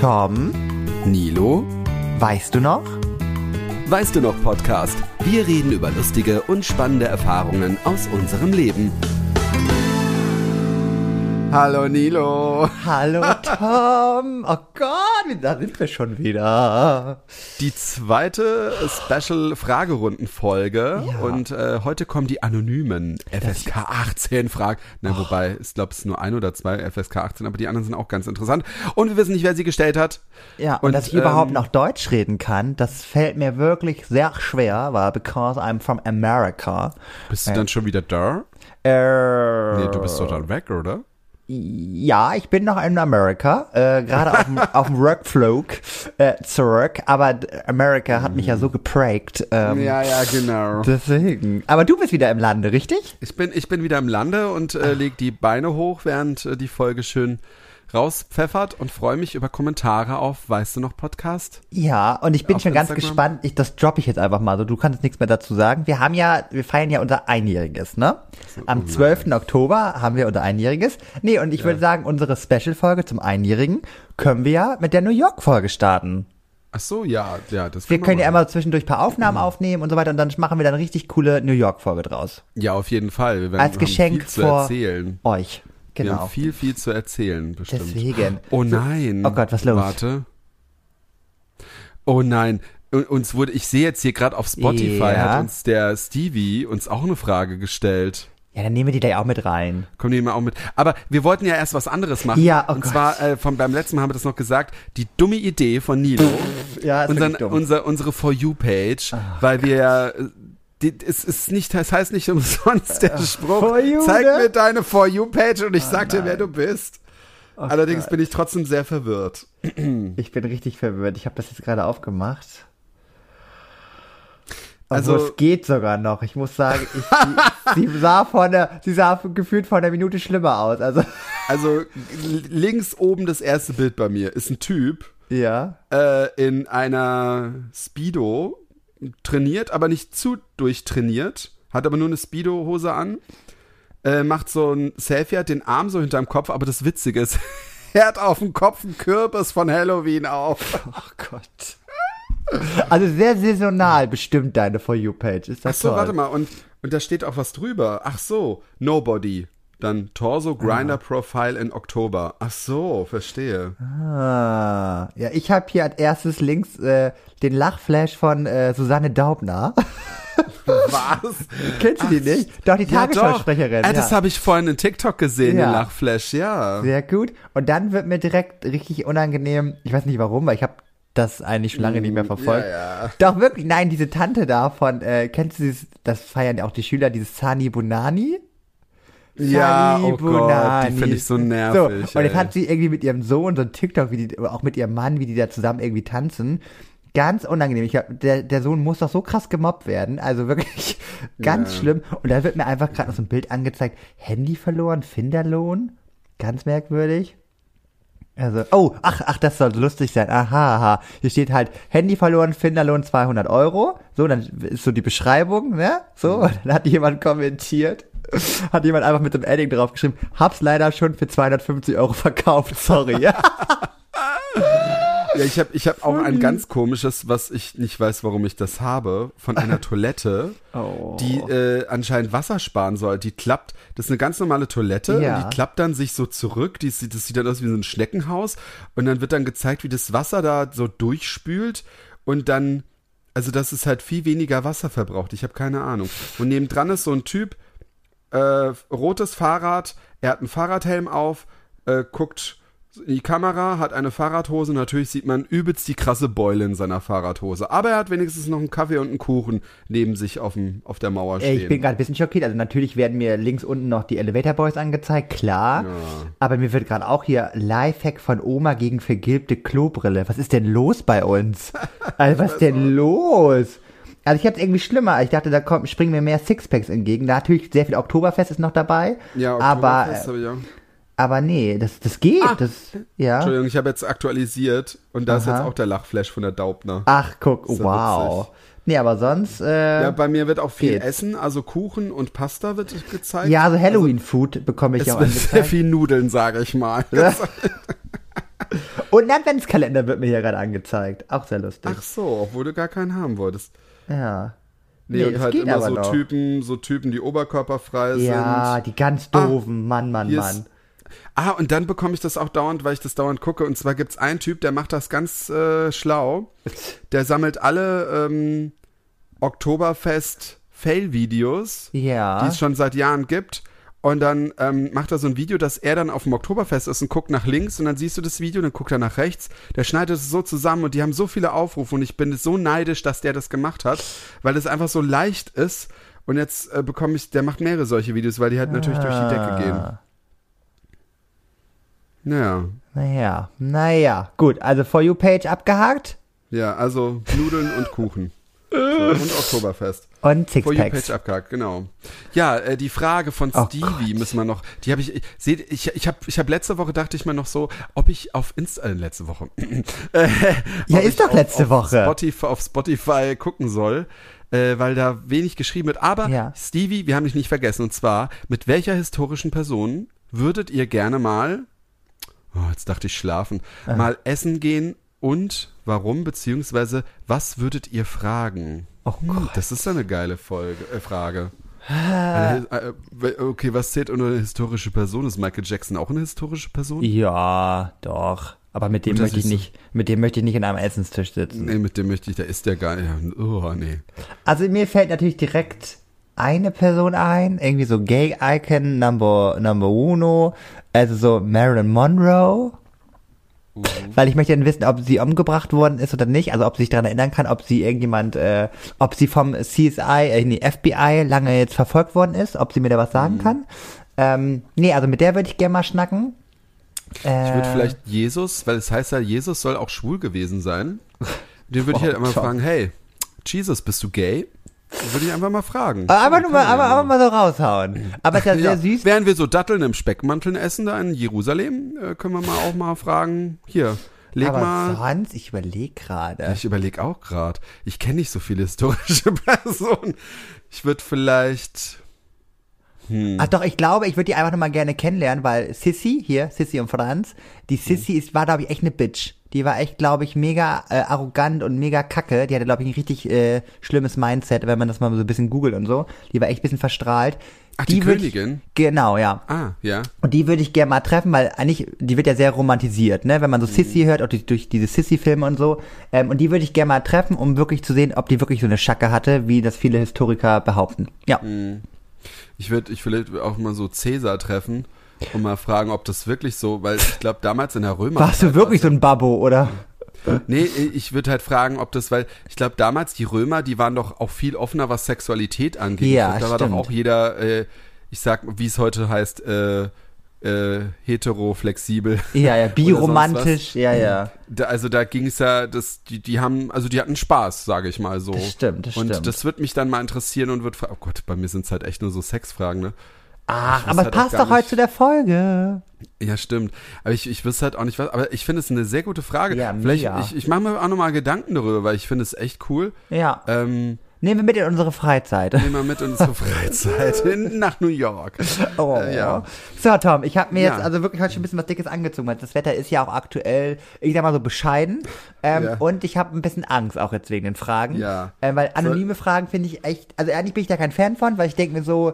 Tom, Nilo, weißt du noch? weißt du noch Podcast? Wir reden über lustige und spannende Erfahrungen aus unserem Leben. Hallo Nilo. Hallo Tom. Oh Gott, da sind wir schon wieder. Die zweite Special-Fragerundenfolge Ja. und äh, heute kommen die anonymen FSK 18 Fragen. Na, wobei, ich glaube, es ist nur ein oder zwei FSK 18, aber die anderen sind auch ganz interessant. Und wir wissen nicht, wer sie gestellt hat. Ja, und, Und, dass ich überhaupt ähm, noch Deutsch reden kann, das fällt mir wirklich sehr schwer, weil because I'm from America. Bist du dann schon wieder da? Äh, Nee, du bist doch dann weg, oder? Ja, ich bin noch in Amerika, äh, gerade auf dem, auf dem Rückflug äh, zurück, aber Amerika hat mich ja so geprägt. Ähm, Ja, ja, genau. Deswegen. Aber du bist wieder im Lande, richtig? Ich bin, ich bin wieder im Lande und äh, leg die Beine hoch, während äh, die Folge schön rauspfeffert und freue mich über Kommentare auf Weißt du noch Podcast? Ja, und ich bin Auf schon ganz Instagram? gespannt. Ich, das droppe ich jetzt einfach mal so. Du kannst nichts mehr dazu sagen. Wir haben ja, wir feiern ja unser Einjähriges, ne? Am 12. Oktober haben wir unser Einjähriges. Nee, und ich würde sagen, unsere Special-Folge zum Einjährigen können wir ja mit der New York-Folge starten. Ach so, ja, ja, das Wir können ja immer zwischendurch ein paar Aufnahmen aufnehmen und so weiter und dann machen wir dann eine richtig coole New York-Folge draus. Ja, auf jeden Fall. Wir werden, Als Geschenk vor erzählen. euch. Wir Genau. haben viel, viel zu erzählen, bestimmt. Deswegen. Oh nein. Oh Gott, was los? Warte. Oh nein. Uns wurde, ich sehe jetzt hier gerade auf Spotify, Ja. hat uns der Stevie uns auch eine Frage gestellt. Ja, dann nehmen wir die gleich auch mit rein. Kommen die mal auch mit. Aber wir wollten ja erst was anderes machen. Ja, oh Und Gott. zwar, äh, von, beim letzten Mal haben wir das noch gesagt, die dumme Idee von Nilo, Ja, ist unseren, dumm. unser, unsere For You-Page, weil wir ja, äh, die, es ist nicht, das heißt nicht umsonst der Spruch, You, zeig ne? mir deine For You-Page und ich sag dir, wer du bist. Oh Allerdings bin ich trotzdem sehr verwirrt. Ich bin richtig verwirrt. Ich habe das jetzt gerade aufgemacht. Also- Also es geht sogar noch. Ich muss sagen, ich, sie, sie sah vor der, sie sah gefühlt vor einer Minute schlimmer aus. Also Also links oben das erste Bild bei mir ist ein Typ, ja, äh, in einer Speedo trainiert, aber nicht zu durchtrainiert, hat aber nur eine Speedo-Hose an, äh, macht so ein Selfie, hat den Arm so hinterm Kopf, aber das Witzige ist, er hat auf dem Kopf einen Kürbis von Halloween auf. oh Gott. Also sehr saisonal bestimmt deine For You Page. Ist Ach das so, toll? warte mal, und, und da steht auch was drüber. Ach so, Nobody. Dann Torso Grinder Profile in Oktober. Ach so, verstehe. Ah, ja, ich habe hier als erstes links äh, den Lachflash von äh, Susanne Daubner. Was? Kennst du die nicht? Doch, die Ja. Tagesschausprecherin. Äh, das ja. habe ich vorhin in TikTok gesehen, Ja. den Lachflash, ja. Sehr gut. Und dann wird mir direkt richtig unangenehm. Ich weiß nicht warum, weil ich habe das eigentlich schon lange nicht mehr verfolgt. Mm, ja, ja. Doch wirklich, nein, diese Tante da von, äh, kennst du dieses, das feiern ja auch die Schüler, dieses Sani Bunani? Ja, oh Gott, die finde ich so nervig. So, und jetzt hat sie irgendwie mit ihrem Sohn so ein TikTok, wie die, auch mit ihrem Mann, wie die da zusammen irgendwie tanzen. Ganz unangenehm. Ich glaub, der, der Sohn muss doch so krass gemobbt werden. Also wirklich ganz Ja. schlimm. Und da wird mir einfach gerade noch so ein Bild angezeigt. Handy verloren, Finderlohn. Ganz merkwürdig. Also, oh, ach, ach, das soll lustig sein. Aha, aha. Hier steht halt Handy verloren, Finderlohn 200 Euro. So, dann ist so die Beschreibung, ne? So, und dann hat jemand kommentiert. Hat jemand einfach mit dem Edding draufgeschrieben, hab's leider schon für 250 Euro verkauft, sorry. Ja, ich habe ich hab auch ein ganz komisches, was ich nicht weiß, warum ich das habe, von einer Toilette, Oh. die äh, anscheinend Wasser sparen soll. Die klappt, das ist eine ganz normale Toilette Ja. und die klappt dann sich so zurück. Die, sieht- das sieht dann aus wie so ein Schneckenhaus und dann wird dann gezeigt, wie das Wasser da so durchspült und dann, also dass es halt viel weniger Wasser verbraucht. Ich habe keine Ahnung. Und nebendran ist so ein Typ, äh, rotes Fahrrad, er hat einen Fahrradhelm auf, äh, guckt in die Kamera, hat eine Fahrradhose. Natürlich sieht man übelst die krasse Beule in seiner Fahrradhose. Aber er hat wenigstens noch einen Kaffee und einen Kuchen neben sich auf, dem, auf der Mauer stehen. ich bin gerade ein bisschen schockiert. Also natürlich werden mir links unten noch die Elevator Boys angezeigt, klar. Aber mir wird gerade auch hier Lifehack von Oma gegen vergilbte Klobrille. Was ist denn los bei uns? Also was ist denn los? Also ich hatte irgendwie schlimmer. Ich dachte, da kommt, springen mir mehr Sixpacks entgegen. Natürlich sehr viel Oktoberfest ist noch dabei. ja, aber Oktoberfest hab ich auch. aber nee, das das geht. Ah. Das ja. Entschuldigung, ich habe jetzt aktualisiert und da ist Aha. jetzt auch der Lachflash von der Daubner. Ach guck, Ist ja wow. witzig. Nee, aber sonst äh, Ja, bei mir wird auch viel geht. Essen, also Kuchen und Pasta wird gezeigt. ja, so Halloween Food bekomme ich Es auch wird sehr angezeigt. viel Nudeln, sage ich mal. Und ein Adventskalender wird mir hier gerade angezeigt. Auch sehr lustig. Ach so, obwohl du gar keinen haben wolltest. Ja. Nee, Nee, und halt immer so noch. Typen, so Typen, die oberkörperfrei Ja, sind. die ganz doofen. Mann, Mann, Mann. ist, ah, und dann bekomme ich das auch dauernd, weil ich das dauernd gucke. Und zwar gibt's einen Typ, der macht das ganz äh, schlau. Der sammelt alle ähm, Oktoberfest-Fail-Videos, Ja. die es schon seit Jahren gibt. Und dann ähm, macht er so ein Video, dass er dann auf dem Oktoberfest ist und guckt nach links und dann siehst du das Video, dann guckt er nach rechts. Der schneidet es so zusammen und die haben so viele Aufrufe und ich bin so neidisch, dass der das gemacht hat, weil es einfach so leicht ist. Und jetzt äh, bekomme ich, der macht mehrere solche Videos, weil die halt natürlich durch die Decke gehen. Ah. Naja. Naja, naja. Gut, also For You-Page abgehakt Ja, also Nudeln und Kuchen. So, und Oktoberfest. und For you Sixpacks. Abgehakt, genau. Ja, äh, die Frage von Oh Stevie müssen wir noch, die habe ich, seht, ich, ich habe ich hab letzte Woche dachte ich mir noch so, ob ich auf Insta, äh, letzte Woche. äh, Ja, ist ich doch auf, letzte auf Woche. Spotify, auf Spotify gucken soll. Äh, weil da wenig geschrieben wird. Aber Ja. Stevie, wir haben dich nicht vergessen. Und zwar, mit welcher historischen Person würdet ihr gerne mal, oh, jetzt dachte ich schlafen, mal essen gehen und warum, beziehungsweise was würdet ihr fragen? Oh Hm, das ist eine geile Folge, äh, Frage. Äh, okay, was zählt unter eine historische Person? Ist Michael Jackson auch eine historische Person? Ja, doch. Aber mit dem Gut, möchte ich nicht, mit dem möchte ich nicht in einem Essenstisch sitzen. Nee, mit dem möchte ich, da ist der gar nicht. Oh, nee. Also mir fällt natürlich direkt eine Person ein, irgendwie so Gay Icon Number Number Uno, also so Marilyn Monroe. Weil ich möchte dann wissen, ob sie umgebracht worden ist oder nicht, also ob sie sich daran erinnern kann, ob sie irgendjemand, äh, ob sie vom CSI, äh, nee, FBI lange jetzt verfolgt worden ist, ob sie mir da was sagen kann. Ähm, nee, also mit der würde ich gerne mal schnacken. Äh, Ich würde vielleicht Jesus, weil es heißt ja, Jesus soll auch schwul gewesen sein. Den würde ich halt top. fragen, hey, Jesus, bist du gay? Würde ich einfach mal fragen. Aber nur mal, aber, aber mal so raushauen. Aber ist ja sehr süß. Während wir so Datteln im Speckmanteln essen da in Jerusalem, äh, können wir mal auch mal fragen, hier, leg aber mal. sonst, ich überlege gerade. Ich überlege auch gerade. Ich kenne nicht so viele historische Personen. Ich würde vielleicht. Hm. Ach doch, ich glaube, ich würde die einfach nochmal gerne kennenlernen, weil Sissy, hier, Sissy und Franz, die Sissy ist, war, glaube ich, echt eine Bitch. Die war echt, glaube ich, mega äh, arrogant und mega kacke. Die hatte, glaube ich, ein richtig äh, schlimmes Mindset, wenn man das mal so ein bisschen googelt und so. Die war echt ein bisschen verstrahlt. Ach, die würd Königin? Ich, genau, ja. Ah, ja. Und die würde ich gerne mal treffen, weil eigentlich, die wird ja sehr romantisiert, ne? Wenn man so Mhm. Sissy hört, auch durch, durch diese Sissy-Filme und so. Ähm, und die würde ich gerne mal treffen, um wirklich zu sehen, ob die wirklich so eine Schacke hatte, wie das viele Historiker behaupten. Ja. Mhm. Ich würde ich vielleicht auch mal so Cäsar treffen und mal fragen, ob das wirklich so, weil ich glaube damals in der Römer. Warst du wirklich so ein Babbo, oder? Nee, ich würde halt fragen, ob das, weil ich glaube damals die Römer, die waren doch auch viel offener, was Sexualität angeht. Ja, glaub, da war doch stimmt. auch jeder, äh, ich sag, wie es heute heißt, äh, äh, hetero, flexibel. Ja, ja, biromantisch, ja, ja. Da, also da ging es ja, das, die, die haben, also die hatten Spaß, sage ich mal so. Das stimmt, das und stimmt. das wird mich dann mal interessieren und wird oh Gott, bei mir sind es halt echt nur so Sexfragen, ne? Ach, weiß aber es halt passt doch heute zu der Folge. Ja, stimmt. Aber ich, ich wüsste halt auch nicht was, aber ich finde es eine sehr gute Frage. Ja, Vielleicht, mega. ich, ich mache mir auch nochmal Gedanken darüber, weil ich finde es echt cool. Ja. Ähm, Nehmen wir mit in unsere Freizeit. nehmen wir mit in unsere Freizeit hin nach New York. Oh. Äh, ja. So, Tom, ich habe mir jetzt Ja. also wirklich heute schon ein bisschen was Dickes angezogen. weil Das Wetter ist ja auch aktuell, ich sag mal so bescheiden. Ähm, Ja. Und ich habe ein bisschen Angst auch jetzt wegen den Fragen. Ja. Ähm, weil anonyme Fragen finde ich echt, also eigentlich bin ich da kein Fan von, weil ich denke mir so,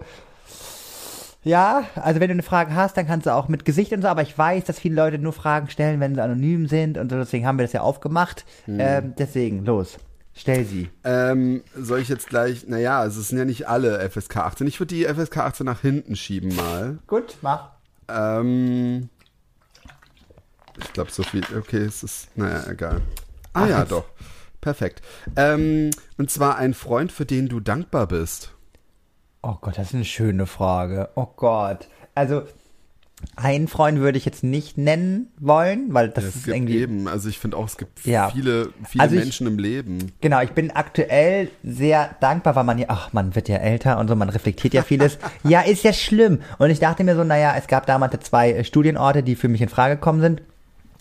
ja, also wenn du eine Frage hast, dann kannst du auch mit Gesicht und so, aber ich weiß, dass viele Leute nur Fragen stellen, wenn sie anonym sind und so, deswegen haben wir das ja aufgemacht. Hm. Ähm, deswegen, los, stell sie. Ähm, soll ich jetzt gleich, naja, also es sind ja nicht alle FSK 18. Ich würde die FSK 18 nach hinten schieben mal. Gut, mach. Ähm, ich glaube so viel, okay, es ist, naja, egal. Ah Ach, ja, jetzt- doch. Perfekt. Ähm, und zwar ein Freund, für den du dankbar bist. Oh Gott, das ist eine schöne Frage. Oh Gott. Also, einen Freund würde ich jetzt nicht nennen wollen, weil das Ja, es ist gibt irgendwie. eben, also ich finde auch, es gibt Ja. viele, viele Also ich- Menschen im Leben. Genau, ich bin aktuell sehr dankbar, weil man ja, ach, man wird ja älter und so, man reflektiert ja vieles. ja, ist ja schlimm. Und ich dachte mir so, naja, es gab damals zwei äh, Studienorte, die für mich in Frage gekommen sind,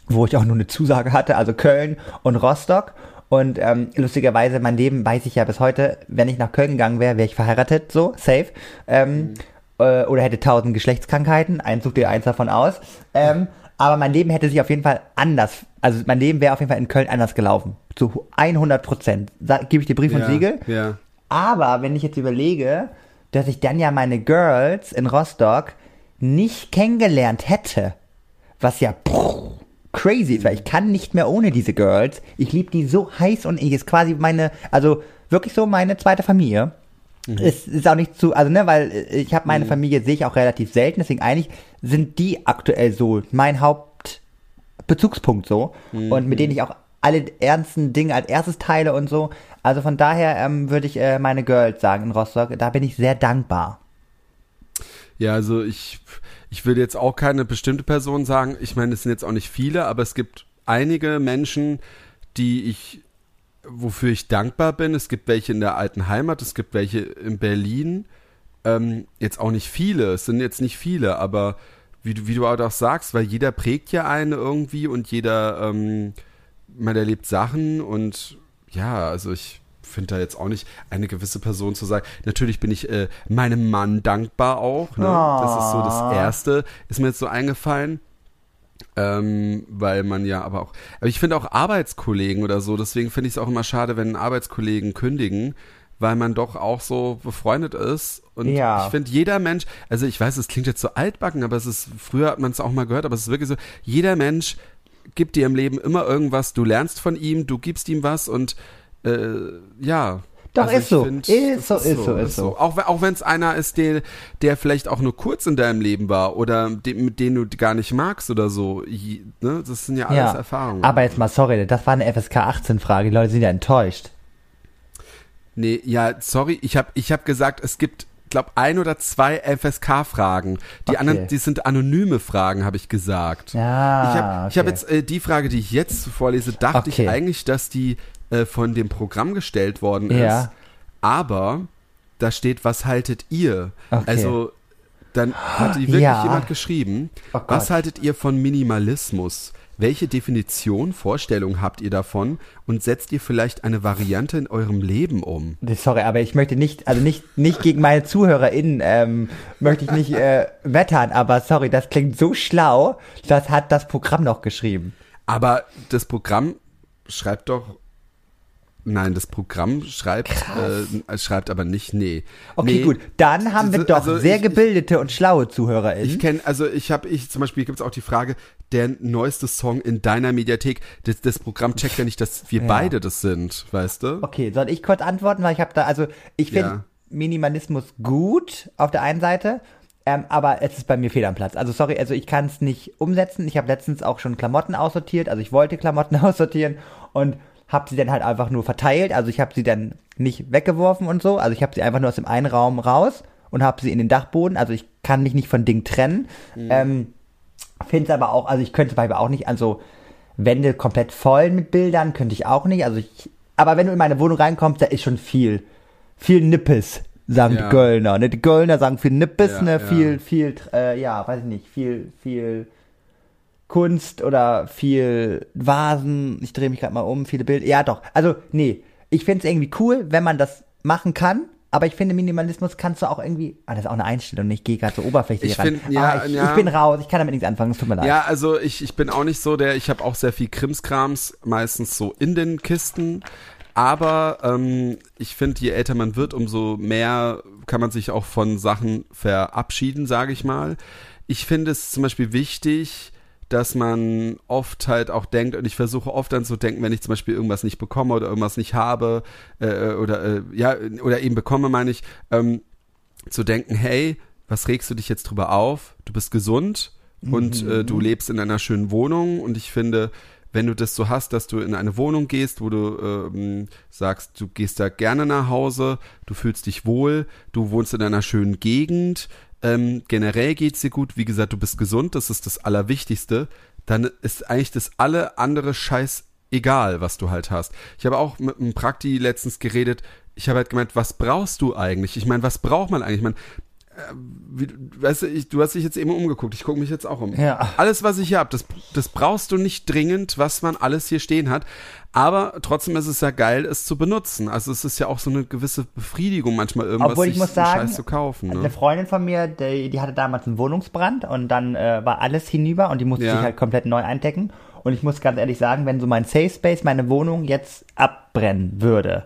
wo ich auch nur eine Zusage hatte, also Köln und Rostock. Und ähm, lustigerweise, mein Leben weiß ich ja bis heute, wenn ich nach Köln gegangen wäre, wäre ich verheiratet, so, safe. Ähm, äh, oder hätte tausend Geschlechtskrankheiten, ein such dir eins davon aus. Ähm, Aber mein Leben hätte sich auf jeden Fall anders, also mein Leben wäre auf jeden Fall in Köln anders gelaufen. Zu 100 Prozent. Gebe ich dir Brief und ja, Siegel. Ja. Aber wenn ich jetzt überlege, dass ich dann ja meine Girls in Rostock nicht kennengelernt hätte, was ja pff, crazy ist, weil ich kann nicht mehr ohne diese Girls. Ich liebe die so heiß und ich ist quasi meine, also wirklich so meine zweite Familie. Mhm. Es ist auch nicht zu, also ne, weil ich habe meine Familie sehe ich auch relativ selten, deswegen eigentlich sind die aktuell so mein Hauptbezugspunkt so Mhm. und mit denen ich auch alle ernsten Dinge als erstes teile und so. Also von daher ähm, würde ich äh, meine Girls sagen in Rostock. Da bin ich sehr dankbar. Ja, also ich, ich würde jetzt auch keine bestimmte Person sagen. Ich meine, es sind jetzt auch nicht viele, aber es gibt einige Menschen, die ich, wofür ich dankbar bin. Es gibt welche in der alten Heimat, es gibt welche in Berlin. Ähm, jetzt auch nicht viele, es sind jetzt nicht viele, aber wie du, wie du auch sagst, weil jeder prägt ja einen irgendwie und jeder, ähm, man erlebt Sachen und ja, also ich finde da jetzt auch nicht eine gewisse Person zu sagen. Natürlich bin ich äh, meinem Mann dankbar auch. Ne? Das ist so das Erste, ist mir jetzt so eingefallen. Ähm, weil man ja aber auch, aber ich finde auch Arbeitskollegen oder so, deswegen finde ich es auch immer schade, wenn Arbeitskollegen kündigen, weil man doch auch so befreundet ist. Und Ja. ich finde, jeder Mensch, also ich weiß, es klingt jetzt so altbacken, aber es ist, früher hat man es auch mal gehört, aber es ist wirklich so, jeder Mensch gibt dir im Leben immer irgendwas, du lernst von ihm, du gibst ihm was und äh, ja. Doch, Also ist so. find, Ist so, es ist so, ist so. Auch, auch wenn es einer ist, der, der vielleicht auch nur kurz in deinem Leben war oder den, mit dem du gar nicht magst oder so. Ne? Das sind ja alles Ja. Erfahrungen. Aber jetzt mal, sorry, das war eine FSK 18 Frage. Die Leute sind ja enttäuscht. Nee, ja, sorry, ich habe ich hab gesagt, es gibt, glaube ein oder zwei FSK-Fragen. Die Okay. anderen, die sind anonyme Fragen, habe ich gesagt. Ja. Ich habe ich hab okay. jetzt äh, die Frage, die ich jetzt vorlese, dachte Okay. ich eigentlich, dass die äh, von dem Programm gestellt worden ist. Ja. Aber da steht, was haltet ihr? Okay. Also dann hat die wirklich Ja. jemand geschrieben, Oh was haltet ihr von Minimalismus? Welche Definition, Vorstellung habt ihr davon und setzt ihr vielleicht eine Variante in eurem Leben um? Sorry, aber ich möchte nicht, also nicht, nicht gegen meine ZuhörerInnen, ähm, möchte ich nicht äh, wettern, aber sorry, das klingt so schlau, das hat das Programm noch geschrieben. Aber das Programm schreibt doch. Nein, das Programm schreibt, äh, schreibt aber nicht, nee. Okay, nee, gut, dann haben wir doch also sehr ich- gebildete und schlaue ZuhörerInnen. Ich kenne, also ich habe, ich zum Beispiel gibt es auch die Frage, der neueste Song in deiner Mediathek. Das, das Programm checkt ja nicht, dass wir Ja. beide das sind, weißt du? Okay, soll ich kurz antworten? Weil ich habe da, also ich finde Ja. Minimalismus gut auf der einen Seite, ähm, aber es ist bei mir fehl am Platz. Also sorry, also ich kann es nicht umsetzen. Ich habe letztens auch schon Klamotten aussortiert, also ich wollte Klamotten aussortieren und habe sie dann halt einfach nur verteilt. Also ich habe sie dann nicht weggeworfen und so. Also ich habe sie einfach nur aus dem einen Raum raus und habe sie in den Dachboden. Also ich kann mich nicht von Ding trennen. Ähm, Finde es aber auch, also ich könnte zum Beispiel auch nicht an so Wände komplett voll mit Bildern, könnte ich auch nicht. Also ich, aber wenn du in meine Wohnung reinkommst, da ist schon viel, viel Nippes, sagen Ja. die Kölner. Ne? Die Kölner sagen viel Nippes, Ja, ne? ja. viel, viel, äh, ja, weiß ich nicht, viel, viel Kunst oder viel Vasen. Ich drehe mich gerade mal um, viele Bilder. Ja, doch. Also, nee, ich finde es irgendwie cool, wenn man das machen kann. Aber ich finde, Minimalismus kannst du auch irgendwie. Ah, das ist auch eine Einstellung. Ich gehe gerade so oberflächlich Ich ran. find, ja, ah, ich, ja. ich bin raus. Ich kann damit nichts anfangen. Es tut mir leid. Ja, also ich, ich bin auch nicht so der, ich habe auch sehr viel Krimskrams, meistens so in den Kisten. Aber ähm, ich finde, je älter man wird, umso mehr kann man sich auch von Sachen verabschieden, sage ich mal. Ich finde es zum Beispiel wichtig, dass man oft halt auch denkt, und ich versuche oft dann zu denken, wenn ich zum Beispiel irgendwas nicht bekomme oder irgendwas nicht habe, äh, oder äh, ja, oder eben bekomme, meine ich, ähm, zu denken, hey, was regst du dich jetzt drüber auf? Du bist gesund und äh, du lebst in einer schönen Wohnung und ich finde, wenn du das so hast, dass du in eine Wohnung gehst, wo du ähm, sagst, du gehst da gerne nach Hause, du fühlst dich wohl, du wohnst in einer schönen Gegend, ähm, generell geht's dir gut, wie gesagt, du bist gesund, das ist das Allerwichtigste, dann ist eigentlich das alle andere Scheiß egal, was du halt hast. Ich habe auch mit einem Prakti letztens geredet, ich habe halt gemeint, was brauchst du eigentlich? Ich meine, was braucht man eigentlich? Ich meine, wie, weißt du, ich, du hast dich jetzt eben umgeguckt, ich gucke mich jetzt auch um. Ja. Alles, was ich hier habe, das, das brauchst du nicht dringend, was man alles hier stehen hat. Aber trotzdem ist es ja geil, es zu benutzen. Also es ist ja auch so eine gewisse Befriedigung, manchmal irgendwas Obwohl ich muss sagen, Scheiß zu kaufen. Eine Ne? Freundin von mir, die, die hatte damals einen Wohnungsbrand und dann äh, war alles hinüber und die musste Ja. sich halt komplett neu eindecken. Und ich muss ganz ehrlich sagen, wenn so mein Safe Space, meine Wohnung jetzt abbrennen würde.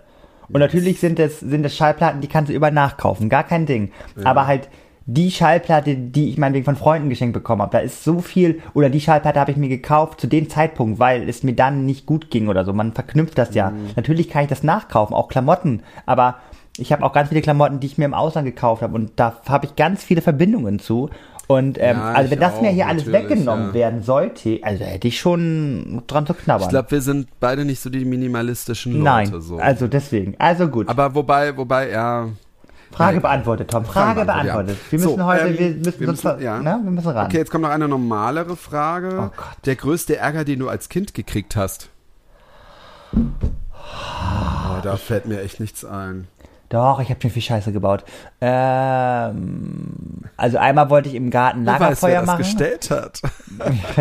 Und natürlich sind es, sind es Schallplatten, die kannst du überall nachkaufen, gar kein Ding. Aber halt die Schallplatte, die ich meinetwegen von Freunden geschenkt bekommen habe, da ist so viel, oder die Schallplatte habe ich mir gekauft zu dem Zeitpunkt, weil es mir dann nicht gut ging oder so. Man verknüpft das ja. Mhm. Natürlich kann ich das nachkaufen, auch Klamotten, aber ich habe auch ganz viele Klamotten, die ich mir im Ausland gekauft habe und da habe ich ganz viele Verbindungen zu. Und ähm, Ja, also wenn das mir auch, hier alles weggenommen ja. werden sollte, also hätte ich schon dran zu knabbern. Ich glaube, wir sind beide nicht so die minimalistischen Leute. Nein, So. also deswegen. Also gut. Aber wobei, wobei, ja. Frage Nein. beantwortet, Tom. Frage beantwortet, ja. Wir müssen So, heute, ähm, wir müssen, wir sonst, müssen- ja. ne, wir müssen ran. Okay, jetzt kommt noch eine normalere Frage. Oh Gott. Der größte Ärger, den du als Kind gekriegt hast? Oh, da fällt mir echt nichts ein. Doch, ich habe schon viel Scheiße gebaut. Ähm, also einmal wollte ich im Garten Wer weiß, wer Lagerfeuer das machen. gestellt hat.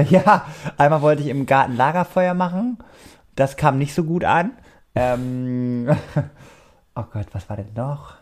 ja, einmal wollte ich im Garten Lagerfeuer machen. Das kam nicht so gut an. Ähm, oh Gott, was war denn noch?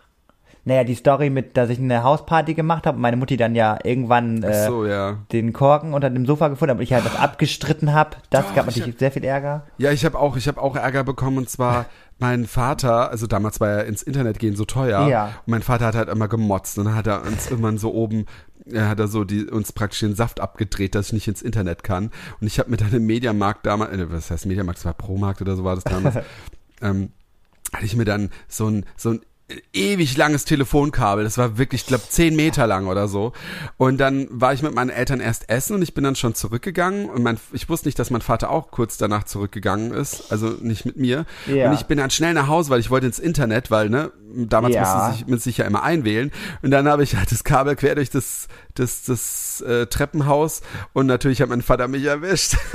Naja, die Story mit, dass ich eine Hausparty gemacht habe und meine Mutti dann ja irgendwann äh, so, ja. den Korken unter dem Sofa gefunden hat und ich halt das abgestritten habe. Das Doch, gab ich natürlich sehr viel Ärger. Ja, ich habe auch, ich habe auch Ärger bekommen und zwar mein Vater, also damals war ja ins Internet gehen so teuer. Ja. Und mein Vater hat halt immer gemotzt und dann hat er uns irgendwann so oben, er hat er so die, uns praktisch den Saft abgedreht, dass ich nicht ins Internet kann. Und ich habe mir dann im Mediamarkt damals, äh, was heißt Mediamarkt, das war Promarkt oder so war das damals, ähm, hatte ich mir dann so ein, so ein ewig langes Telefonkabel. Das war wirklich, ich glaube, zehn Meter lang oder so. Und dann war ich mit meinen Eltern erst essen und ich bin dann schon zurückgegangen. Und mein, ich wusste nicht, dass mein Vater auch kurz danach zurückgegangen ist. Also nicht mit mir. Ja. Und ich bin dann schnell nach Hause, weil ich wollte ins Internet, weil, ne, damals Ja. musste sich, man sich ja immer einwählen. Und dann habe ich halt das Kabel quer durch das, das, das äh, Treppenhaus und natürlich hat mein Vater mich erwischt.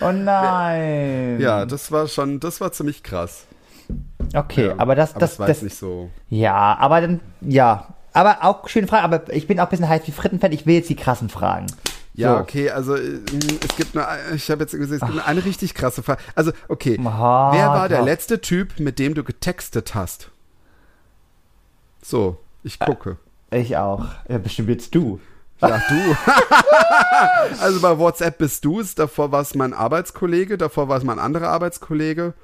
Oh nein. ja, das war schon, das war ziemlich krass. Okay, Ja, aber das, aber das, das das, nicht so. ja, aber dann, ja. Aber auch schöne Frage, aber ich bin auch ein bisschen heiß wie Frittenfett, ich will jetzt die krassen Fragen. Ja, So. okay, also äh, es gibt nur, ich habe jetzt gesehen, es gibt nur eine richtig krasse Frage. Also, okay, Aha, wer war der doch. letzte Typ, mit dem du getextet hast? So, ich gucke. Ich auch. Ja, bestimmt jetzt du. Ja, du. also bei WhatsApp bist du es, davor war es mein Arbeitskollege, davor war es mein anderer Arbeitskollege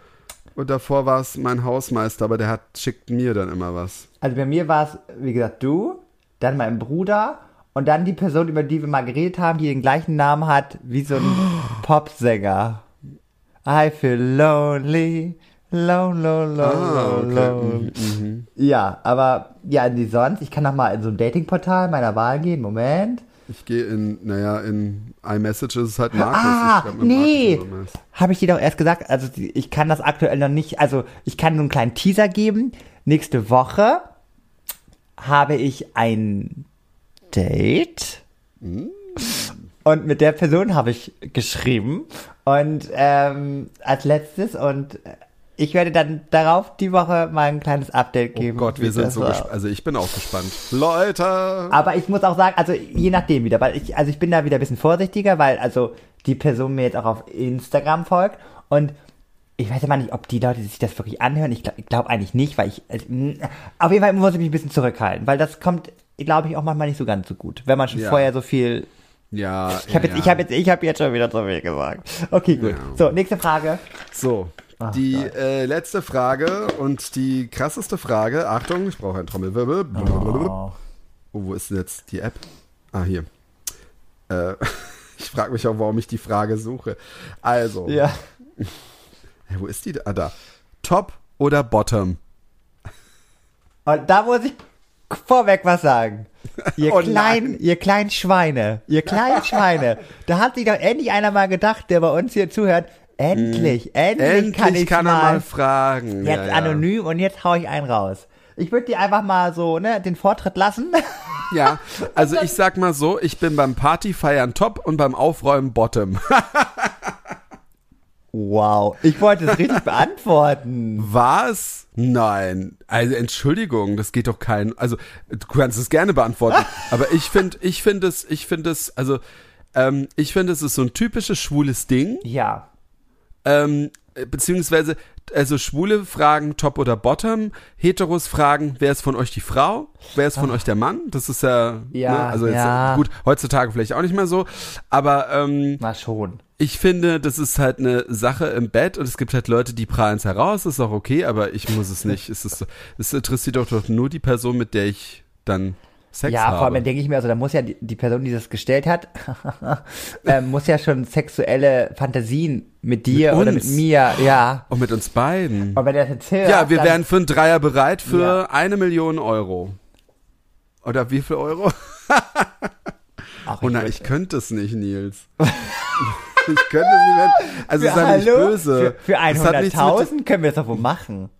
und davor war es mein Hausmeister, aber der hat schickt mir dann immer was. Also bei mir war es, wie gesagt, du, dann mein Bruder und dann die Person, über die wir mal geredet haben, die den gleichen Namen hat wie so ein Popsänger. I feel lonely, lone, lone, lone, Ah, okay. lone. Mhm. Ja, aber ja, die sonst, ich kann noch mal in so ein Datingportal meiner Wahl gehen. Moment. Ich gehe in, naja, in iMessage ist es halt Markus. Ah, nee. Habe ich dir doch erst gesagt, also ich kann das aktuell noch nicht, also ich kann nur einen kleinen Teaser geben. Nächste Woche habe ich ein Date. Und mit der Person habe ich geschrieben. Und ähm, als letztes und ich werde dann darauf die Woche mal ein kleines Update Oh geben. Gott, wie wir sind so gespannt. Also ich bin auch gespannt. Leute! Aber ich muss auch sagen, also je nachdem wieder, weil ich, also ich bin da wieder ein bisschen vorsichtiger, weil also die Person mir jetzt auch auf Instagram folgt und ich weiß immer nicht, ob die Leute sich das wirklich anhören. Ich glaube glaub eigentlich nicht, weil ich, also, auf jeden Fall muss ich mich ein bisschen zurückhalten, weil das kommt, glaube ich, auch manchmal nicht so ganz so gut, wenn man schon Ja. vorher so viel, Ja, ich habe ja, jetzt, ich habe jetzt, ich habe jetzt schon wieder zu viel gesagt. Okay, gut. Ja. So, nächste Frage. So, Ach die äh, letzte Frage und die krasseste Frage. Achtung, ich brauche einen Trommelwirbel. Oh. Oh, wo ist denn jetzt die App? Ah, hier. Äh, ich frage mich auch, warum ich die Frage suche. Also, Ja. Wo ist die? da? Ah, da. Top oder Bottom? Und da muss ich vorweg was sagen. Ihr Oh kleinen, ihr kleinen Schweine, ihr kleinen Schweine. Da hat sich doch endlich einer mal gedacht, der bei uns hier zuhört. Endlich, endlich, Endlich kann ich kann mal, mal fragen. jetzt ja, ja. anonym und jetzt hau ich einen raus. Ich würde dir einfach mal so, ne, den Vortritt lassen. Ja, also ich sag mal so, ich bin beim Partyfeiern Top und beim Aufräumen Bottom. Wow. Ich wollte es richtig beantworten. Was? Nein. Also Entschuldigung, das geht doch kein. Also du kannst es gerne beantworten, aber ich finde, ich finde es, ich finde es, also ähm, ich finde es ist so ein typisches schwules Ding. Ja. Ähm, beziehungsweise, also Schwule fragen Top oder Bottom, Heteros fragen, wer ist von euch die Frau, wer ist von euch der Mann? Das ist ja, Ja, ne, also jetzt, ja. gut, heutzutage vielleicht auch nicht mehr so, aber ähm, Mal schon. ich finde, das ist halt eine Sache im Bett und es gibt halt Leute, die prahlen es heraus, ist auch okay, aber ich muss es nicht. Es, ist, es interessiert doch, doch nur die Person, mit der ich dann Sex ja, habe. vor allem denke ich mir, also da muss ja die, die Person, die das gestellt hat, ähm, muss ja schon sexuelle Fantasien mit dir Mit oder mit mir, ja. Und mit uns beiden. Und wenn er das jetzt hört, Ja, wir wären für einen Dreier bereit für Ja. eine Million Euro. Oder wie viel Euro? Ach, Oh nein, ich könnte es nicht, Nils. ich könnte es nicht. Wenn, also für, sei nicht böse. Für, für Das hat nichts mit- 100.000 können wir das doch wohl machen.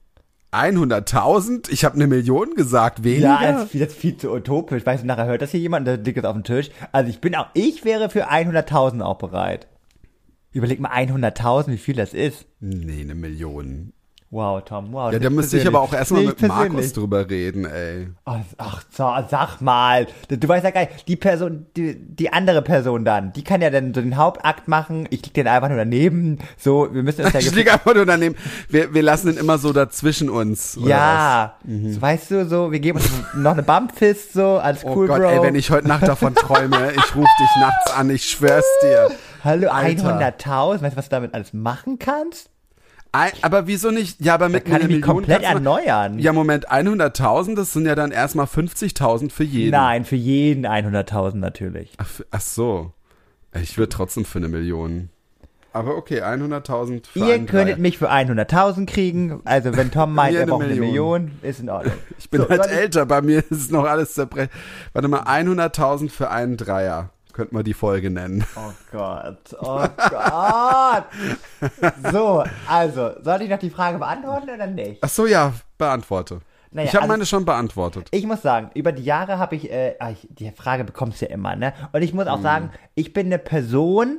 100.000? Ich habe eine Million gesagt, weniger. Ja, das ist, viel- zu utopisch. Weißt du, nachher hört das hier jemand, der liegt jetzt auf dem Tisch. Also ich bin auch, ich wäre für 100.000 auch bereit. Überleg mal 100.000, wie viel das ist. nee, eine Million. Wow, Tom, wow. Ja, da müsste ich aber auch erstmal mit Markus drüber reden, ey. Ach, sag mal. Du, weißt ja gar nicht, die Person, die, die andere Person dann, die kann ja dann so den Hauptakt machen. Ich lieg den einfach nur daneben. So, wir müssen uns ja Ich liege einfach nur daneben. Wir, wir lassen ihn immer so dazwischen uns. oder Ja, so, weißt du, so, wir geben uns noch eine Bumpfist, so, als was? Oh cool, Gott, Bro. ey, wenn ich heute Nacht davon träume, ich rufe dich nachts an, ich schwör's dir. Hallo, Alter. 100.000, weißt du, was du damit alles machen kannst? Ein, aber wieso nicht? Ja, aber mit Kann einer ich mich Million komplett mal- erneuern. Ja, Moment, 100.000, das sind ja dann erstmal 50.000 für jeden. Nein, für jeden 100.000 natürlich. Ach, ach so. Ich würde trotzdem für eine Million. Aber okay, 100.000 für Ihr könntet Dreier. mich für 100.000 kriegen. Also wenn Tom meint, er eine braucht eine Million. Ist in Ordnung. Ich bin So, halt älter, bei mir ist noch alles zerbrechen. Warte mal, 100.000 für einen Dreier. Könnte man die Folge nennen. Oh Gott, oh Gott. So, also, soll ich noch die Frage beantworten oder nicht? Ach so, ja, beantworte. Naja, ich habe also- meine schon beantwortet. Ich muss sagen, über die Jahre habe ich, äh, ah, ich, die Frage bekommst du ja immer, ne? Und ich muss auch sagen, ich bin eine Person,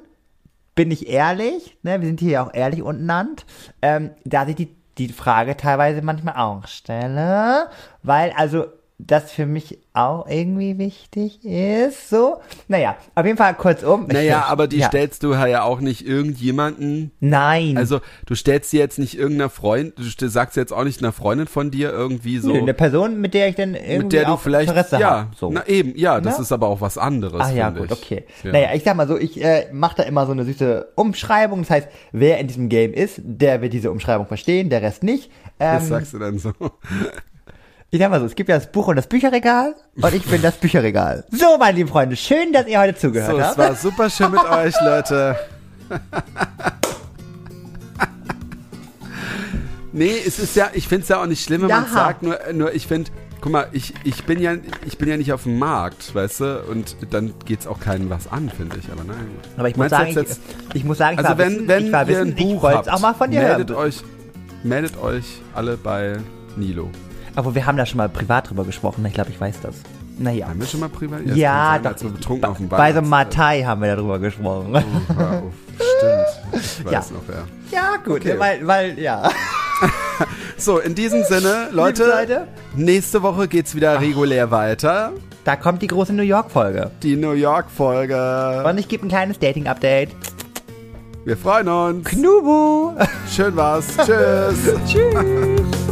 bin ich ehrlich, ne? Wir sind hier ja auch ehrlich untereinander, ähm, da ich die, die Frage teilweise manchmal auch stelle, weil also das für mich auch irgendwie wichtig ist, so. Naja, auf jeden Fall kurzum. Naja, aber die ja. stellst du ja auch nicht irgendjemanden. Nein. Also, du stellst sie jetzt nicht irgendeiner Freund, du st- sagst jetzt auch nicht einer Freundin von dir irgendwie so. Nö, eine Person, mit der ich dann irgendwie mit der du auch vielleicht, Interesse ja, habe. So. na eben, ja, das Ne? ist aber auch was anderes. Ach ja, gut, ich. okay. Ja. Naja, ich sag mal so, ich äh, mache da immer so eine süße Umschreibung. Das heißt, wer in diesem Game ist, der wird diese Umschreibung verstehen, der Rest nicht. Was Ähm, sagst du dann so? Ich sag mal so, es gibt ja das Buch und das Bücherregal und ich bin das Bücherregal. So, meine lieben Freunde, schön, dass ihr heute zugehört So, es habt. war super schön mit euch, Leute. nee, es ist ja, ich finde es ja auch nicht schlimm, wenn man Ja. sagt, nur, nur ich finde, guck mal, ich, ich bin ja, ich bin ja nicht auf dem Markt, weißt du, und dann geht's auch keinen was an, finde ich, aber nein. Aber ich muss Meinst sagen, ich, jetzt- ich muss sagen, ich also wenn, wissen, wenn ich war ihr wissen, ein Buch ich habt, es auch mal von dir meldet hören. euch, meldet euch alle bei Nilo. Aber wir haben da schon mal privat drüber gesprochen, ich glaube, ich weiß das. Naja. Haben wir schon mal privat? Ja, kann sein, doch. Als wir betrunken Bei, auf dem bei so einem Weihnachts- Matai haben wir darüber gesprochen. Hör auf. Stimmt. Ich weiß Ja. noch, ja. ja, gut, Okay. weil, weil, ja. So, in diesem Sinne, Leute, Leute. nächste Woche geht's wieder regulär weiter. Da kommt die große New York-Folge. Die New York-Folge. Und ich gebe ein kleines Dating-Update. Wir freuen uns. Knubu! Schön war's. Tschüss. Tschüss!